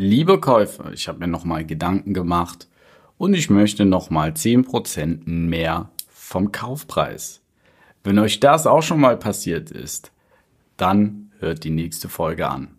Liebe Käufer, ich habe mir nochmal Gedanken gemacht und ich möchte nochmal 10% mehr vom Kaufpreis. Wenn euch das auch schon mal passiert ist, dann hört die nächste Folge an.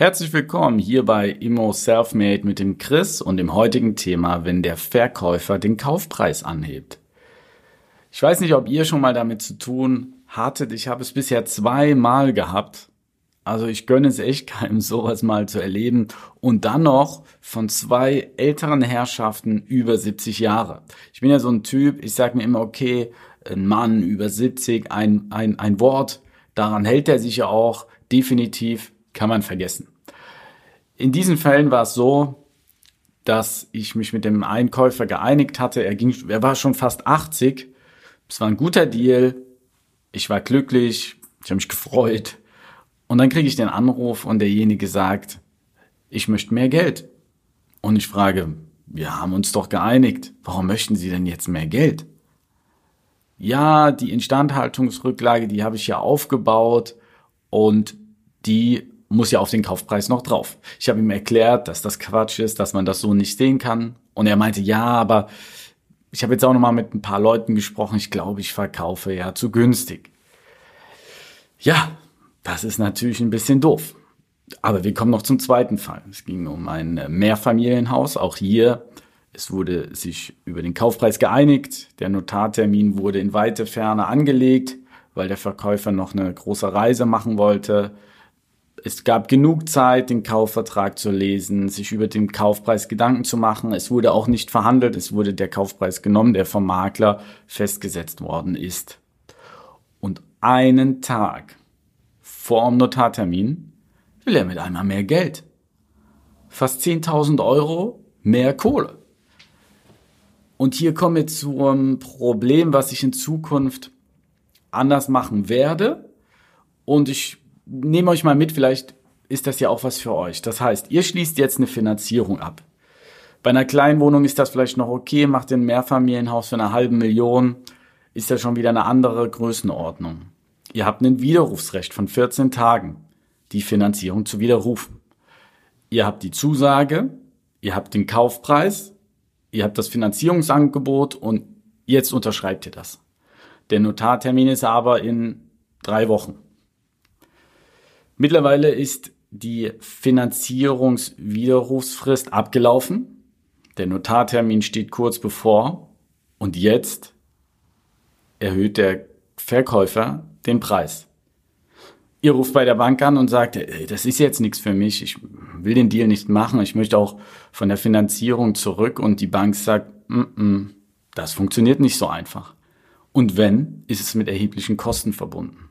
Herzlich willkommen hier bei Immo Selfmade mit dem Chris und dem heutigen Thema, wenn der Verkäufer den Kaufpreis anhebt. Ich weiß nicht, ob ihr schon mal damit zu tun hattet. Ich habe es bisher zweimal gehabt. Also ich gönne es echt keinem, sowas mal zu erleben. Und dann noch von zwei älteren Herrschaften über 70 Jahre. Ich bin ja so ein Typ, ich sage mir immer, okay, ein Mann über 70, ein, ein, ein Wort, daran hält er sich ja auch definitiv kann man vergessen. In diesen Fällen war es so, dass ich mich mit dem Einkäufer geeinigt hatte. Er ging, er war schon fast 80. Es war ein guter Deal. Ich war glücklich. Ich habe mich gefreut. Und dann kriege ich den Anruf und derjenige sagt, ich möchte mehr Geld. Und ich frage, wir haben uns doch geeinigt. Warum möchten Sie denn jetzt mehr Geld? Ja, die Instandhaltungsrücklage, die habe ich ja aufgebaut und die muss ja auf den Kaufpreis noch drauf. Ich habe ihm erklärt, dass das Quatsch ist, dass man das so nicht sehen kann. Und er meinte, ja, aber ich habe jetzt auch noch mal mit ein paar Leuten gesprochen. Ich glaube, ich verkaufe ja zu günstig. Ja, das ist natürlich ein bisschen doof. Aber wir kommen noch zum zweiten Fall. Es ging um ein Mehrfamilienhaus. Auch hier, es wurde sich über den Kaufpreis geeinigt. Der Notartermin wurde in weite Ferne angelegt, weil der Verkäufer noch eine große Reise machen wollte es gab genug Zeit, den Kaufvertrag zu lesen, sich über den Kaufpreis Gedanken zu machen. Es wurde auch nicht verhandelt, es wurde der Kaufpreis genommen, der vom Makler festgesetzt worden ist. Und einen Tag vor dem Notartermin will er mit einmal mehr Geld. Fast 10.000 Euro mehr Kohle. Und hier kommen wir zu einem Problem, was ich in Zukunft anders machen werde. Und ich nehme euch mal mit, vielleicht ist das ja auch was für euch. Das heißt, ihr schließt jetzt eine Finanzierung ab. Bei einer kleinen Wohnung ist das vielleicht noch okay, macht ein Mehrfamilienhaus für eine halbe Million, ist ja schon wieder eine andere Größenordnung. Ihr habt ein Widerrufsrecht von 14 Tagen, die Finanzierung zu widerrufen. Ihr habt die Zusage, ihr habt den Kaufpreis, ihr habt das Finanzierungsangebot und jetzt unterschreibt ihr das. Der Notartermin ist aber in drei Wochen. Mittlerweile ist die Finanzierungswiderrufsfrist abgelaufen. Der Notartermin steht kurz bevor und jetzt erhöht der Verkäufer den Preis. Ihr ruft bei der Bank an und sagt, das ist jetzt nichts für mich, ich will den Deal nicht machen, ich möchte auch von der Finanzierung zurück und die Bank sagt, mm -mm, das funktioniert nicht so einfach. Und wenn, ist es mit erheblichen Kosten verbunden.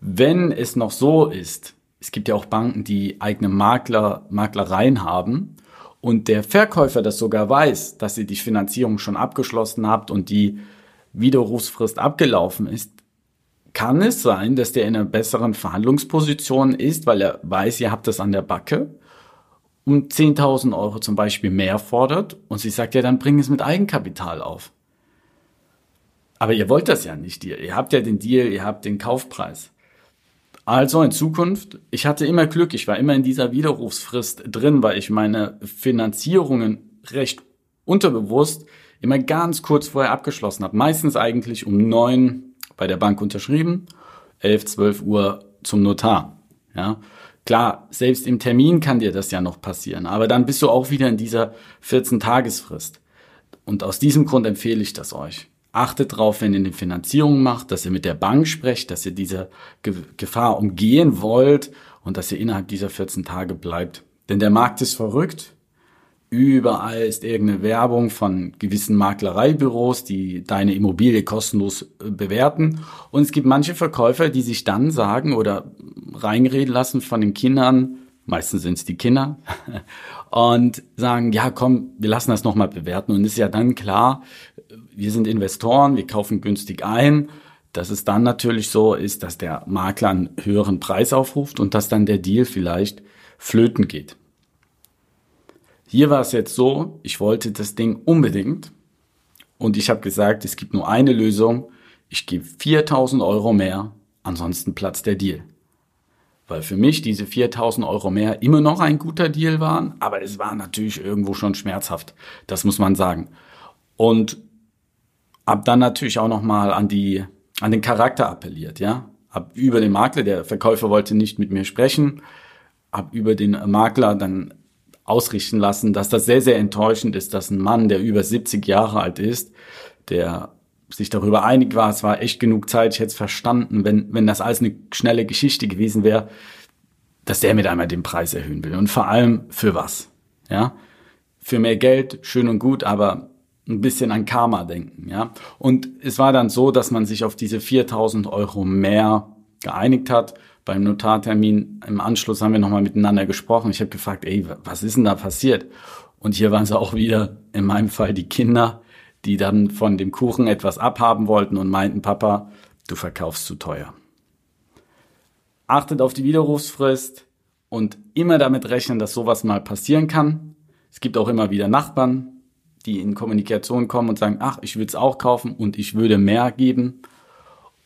Wenn es noch so ist, es gibt ja auch Banken, die eigene Makler, Maklereien haben und der Verkäufer das sogar weiß, dass ihr die Finanzierung schon abgeschlossen habt und die Widerrufsfrist abgelaufen ist, kann es sein, dass der in einer besseren Verhandlungsposition ist, weil er weiß, ihr habt das an der Backe um 10.000 Euro zum Beispiel mehr fordert und sie sagt ja, dann bring es mit Eigenkapital auf. Aber ihr wollt das ja nicht, ihr, ihr habt ja den Deal, ihr habt den Kaufpreis. Also in Zukunft, ich hatte immer Glück, ich war immer in dieser Widerrufsfrist drin, weil ich meine Finanzierungen recht unterbewusst immer ganz kurz vorher abgeschlossen habe. Meistens eigentlich um neun bei der Bank unterschrieben, elf, zwölf Uhr zum Notar. Ja, klar, selbst im Termin kann dir das ja noch passieren, aber dann bist du auch wieder in dieser 14 Tagesfrist. Und aus diesem Grund empfehle ich das euch. Achtet darauf, wenn ihr eine Finanzierung macht, dass ihr mit der Bank sprecht, dass ihr diese Gefahr umgehen wollt und dass ihr innerhalb dieser 14 Tage bleibt. Denn der Markt ist verrückt. Überall ist irgendeine Werbung von gewissen Maklereibüros, die deine Immobilie kostenlos äh, bewerten. Und es gibt manche Verkäufer, die sich dann sagen oder reinreden lassen von den Kindern, meistens sind es die Kinder, und sagen, ja komm, wir lassen das nochmal bewerten. Und es ist ja dann klar, wir sind Investoren, wir kaufen günstig ein, dass es dann natürlich so ist, dass der Makler einen höheren Preis aufruft und dass dann der Deal vielleicht flöten geht. Hier war es jetzt so, ich wollte das Ding unbedingt und ich habe gesagt, es gibt nur eine Lösung. Ich gebe 4000 Euro mehr, ansonsten platzt der Deal. Weil für mich diese 4000 Euro mehr immer noch ein guter Deal waren, aber es war natürlich irgendwo schon schmerzhaft. Das muss man sagen. Und hab dann natürlich auch nochmal an die, an den Charakter appelliert, ja. Hab über den Makler, der Verkäufer wollte nicht mit mir sprechen, hab über den Makler dann ausrichten lassen, dass das sehr, sehr enttäuschend ist, dass ein Mann, der über 70 Jahre alt ist, der sich darüber einig war, es war echt genug Zeit, ich hätte es verstanden, wenn, wenn das alles eine schnelle Geschichte gewesen wäre, dass der mit einmal den Preis erhöhen will. Und vor allem für was? Ja? Für mehr Geld, schön und gut, aber ein bisschen an Karma denken, ja. Und es war dann so, dass man sich auf diese 4000 Euro mehr geeinigt hat beim Notartermin im Anschluss haben wir nochmal miteinander gesprochen. Ich habe gefragt, ey, was ist denn da passiert? Und hier waren es auch wieder, in meinem Fall, die Kinder, die dann von dem Kuchen etwas abhaben wollten und meinten, Papa, du verkaufst zu teuer. Achtet auf die Widerrufsfrist und immer damit rechnen, dass sowas mal passieren kann. Es gibt auch immer wieder Nachbarn, die in Kommunikation kommen und sagen, ach, ich würde es auch kaufen und ich würde mehr geben.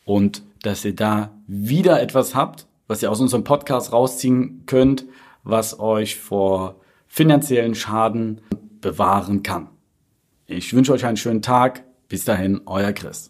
Und dass ihr da wieder etwas habt, was ihr aus unserem Podcast rausziehen könnt, was euch vor finanziellen Schaden bewahren kann. Ich wünsche euch einen schönen Tag. Bis dahin, euer Chris.